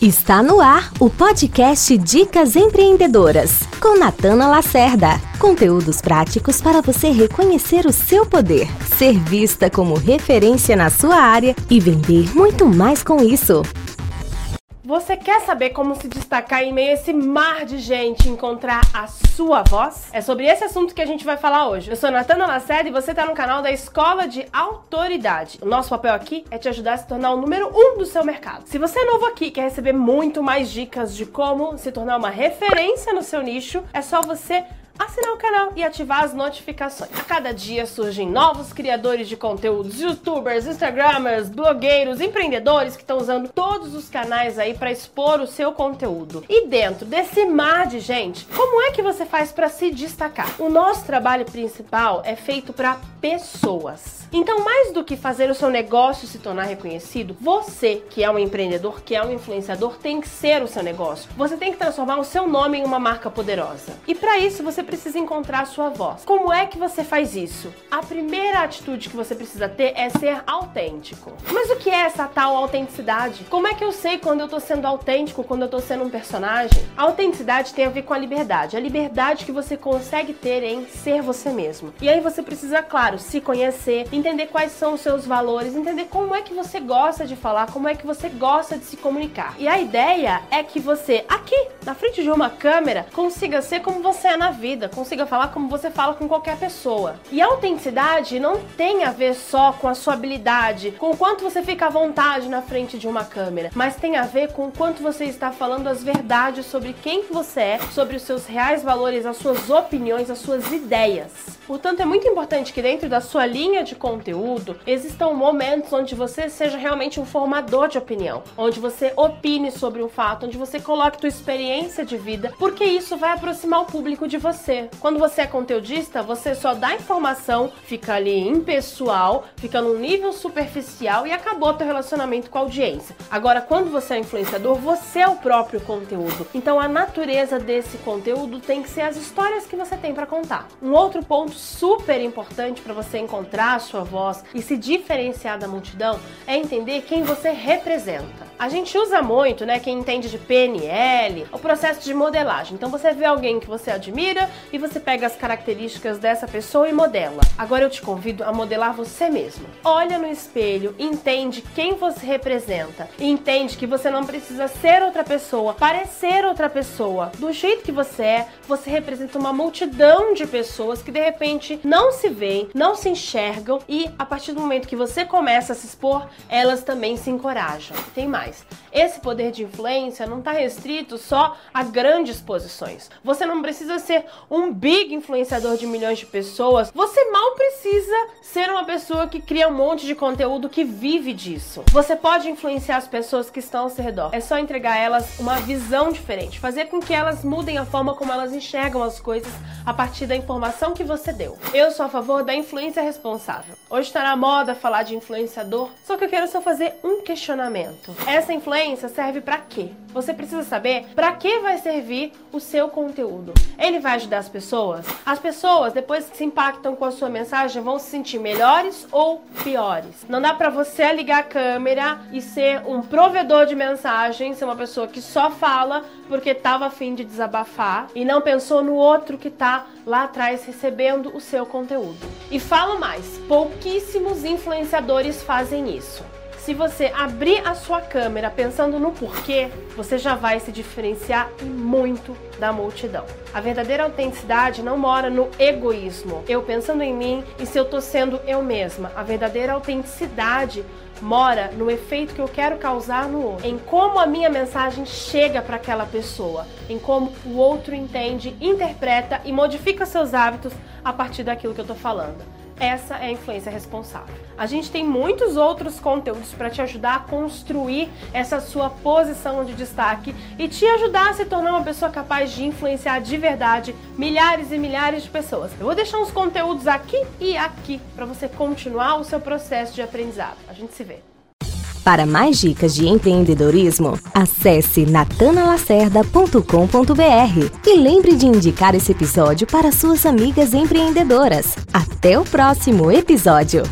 Está no ar o podcast Dicas Empreendedoras, com Natana Lacerda. Conteúdos práticos para você reconhecer o seu poder, ser vista como referência na sua área e vender muito mais com isso. Você quer saber como se destacar em meio a esse mar de gente e encontrar a sua voz? É sobre esse assunto que a gente vai falar hoje. Eu sou Natana Lacerda e você está no canal da Escola de Autoridade. O nosso papel aqui é te ajudar a se tornar o número um do seu mercado. Se você é novo aqui e quer receber muito mais dicas de como se tornar uma referência no seu nicho, é só você assinar o canal e ativar as notificações. A cada dia surgem novos criadores de conteúdos, youtubers, instagramers, blogueiros, empreendedores que estão usando todos os canais aí para expor o seu conteúdo. E dentro desse mar de gente, como é que você faz para se destacar? O nosso trabalho principal é feito para pessoas. Então, mais do que fazer o seu negócio se tornar reconhecido, você, que é um empreendedor, que é um influenciador, tem que ser o seu negócio. Você tem que transformar o seu nome em uma marca poderosa. E para isso, você precisa encontrar a sua voz. Como é que você faz isso? A primeira atitude que você precisa ter é ser autêntico. Mas o que é essa tal autenticidade? Como é que eu sei quando eu tô sendo autêntico, quando eu tô sendo um personagem? A autenticidade tem a ver com a liberdade, a liberdade que você consegue ter em ser você mesmo. E aí você precisa, claro, se conhecer, entender quais são os seus valores, entender como é que você gosta de falar, como é que você gosta de se comunicar. E a ideia é que você, aqui, na frente de uma câmera, consiga ser como você é na vida vida, consiga falar como você fala com qualquer pessoa. E a autenticidade não tem a ver só com a sua habilidade, com o quanto você fica à vontade na frente de uma câmera, mas tem a ver com o quanto você está falando as verdades sobre quem você é, sobre os seus reais valores, as suas opiniões, as suas ideias. Portanto, é muito importante que dentro da sua linha de conteúdo existam momentos onde você seja realmente um formador de opinião, onde você opine sobre um fato, onde você coloque sua experiência de vida, porque isso vai aproximar o público de você. Quando você é conteudista, você só dá informação, fica ali impessoal, fica num nível superficial e acabou teu relacionamento com a audiência. Agora, quando você é influenciador, você é o próprio conteúdo. Então, a natureza desse conteúdo tem que ser as histórias que você tem para contar. Um outro ponto super importante para você encontrar a sua voz e se diferenciar da multidão é entender quem você representa. A gente usa muito, né, quem entende de PNL, o processo de modelagem. Então você vê alguém que você admira e você pega as características dessa pessoa e modela. Agora eu te convido a modelar você mesmo. Olha no espelho, entende quem você representa entende que você não precisa ser outra pessoa, parecer outra pessoa. Do jeito que você é, você representa uma multidão de pessoas que de repente não se veem, não se enxergam e a partir do momento que você começa a se expor, elas também se encorajam. Tem mais. Esse poder de influência não está restrito só a grandes posições. Você não precisa ser um big influenciador de milhões de pessoas. Você mal precisa ser uma pessoa que cria um monte de conteúdo que vive disso. Você pode influenciar as pessoas que estão ao seu redor. É só entregar a elas uma visão diferente, fazer com que elas mudem a forma como elas enxergam as coisas a partir da informação que você deu. Eu sou a favor da influência responsável. Hoje está na moda falar de influenciador, só que eu quero só fazer um questionamento. Essa influência serve para quê? Você precisa saber para que vai servir o seu conteúdo. Ele vai ajudar as pessoas? As pessoas, depois que se impactam com a sua mensagem, vão se sentir melhores ou piores. Não dá para você ligar a câmera e ser um provedor de mensagens, ser uma pessoa que só fala porque estava afim de desabafar e não pensou no outro que está lá atrás recebendo o seu conteúdo. E falo mais, pouquíssimos influenciadores fazem isso. Se você abrir a sua câmera pensando no porquê, você já vai se diferenciar muito da multidão. A verdadeira autenticidade não mora no egoísmo, eu pensando em mim e se eu tô sendo eu mesma. A verdadeira autenticidade mora no efeito que eu quero causar no outro, em como a minha mensagem chega para aquela pessoa, em como o outro entende, interpreta e modifica seus hábitos a partir daquilo que eu tô falando. Essa é a influência responsável. A gente tem muitos outros conteúdos para te ajudar a construir essa sua posição de destaque e te ajudar a se tornar uma pessoa capaz de influenciar de verdade milhares e milhares de pessoas. Eu vou deixar uns conteúdos aqui e aqui para você continuar o seu processo de aprendizado. A gente se vê. Para mais dicas de empreendedorismo, acesse natanalacerda.com.br e lembre de indicar esse episódio para suas amigas empreendedoras. Até o próximo episódio!